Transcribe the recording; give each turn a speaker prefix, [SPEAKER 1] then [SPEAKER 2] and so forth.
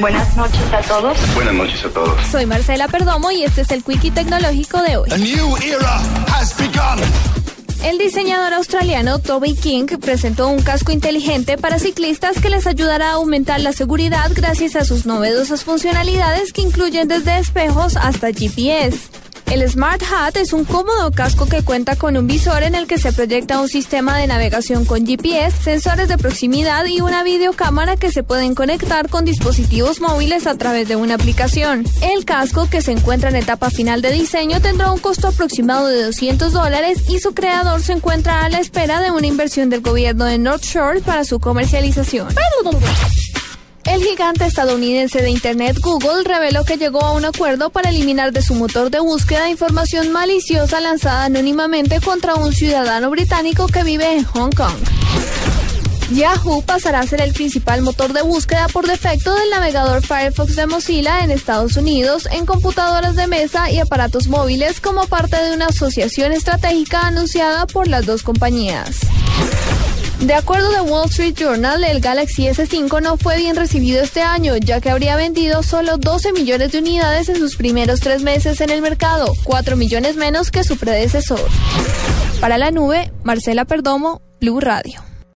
[SPEAKER 1] Buenas noches a todos.
[SPEAKER 2] Buenas noches a todos.
[SPEAKER 3] Soy Marcela Perdomo y este es el Quickie Tecnológico de hoy.
[SPEAKER 4] A new era has begun.
[SPEAKER 3] El diseñador australiano Toby King presentó un casco inteligente para ciclistas que les ayudará a aumentar la seguridad gracias a sus novedosas funcionalidades que incluyen desde espejos hasta GPS. El Smart Hat es un cómodo casco que cuenta con un visor en el que se proyecta un sistema de navegación con GPS, sensores de proximidad y una videocámara que se pueden conectar con dispositivos móviles a través de una aplicación. El casco, que se encuentra en etapa final de diseño, tendrá un costo aproximado de 200 dólares y su creador se encuentra a la espera de una inversión del gobierno de North Shore para su comercialización. El gigante estadounidense de Internet Google reveló que llegó a un acuerdo para eliminar de su motor de búsqueda información maliciosa lanzada anónimamente contra un ciudadano británico que vive en Hong Kong. Yahoo pasará a ser el principal motor de búsqueda por defecto del navegador Firefox de Mozilla en Estados Unidos en computadoras de mesa y aparatos móviles como parte de una asociación estratégica anunciada por las dos compañías. De acuerdo de Wall Street Journal, el Galaxy S5 no fue bien recibido este año, ya que habría vendido solo 12 millones de unidades en sus primeros tres meses en el mercado, 4 millones menos que su predecesor. Para la nube, Marcela Perdomo, Blue Radio.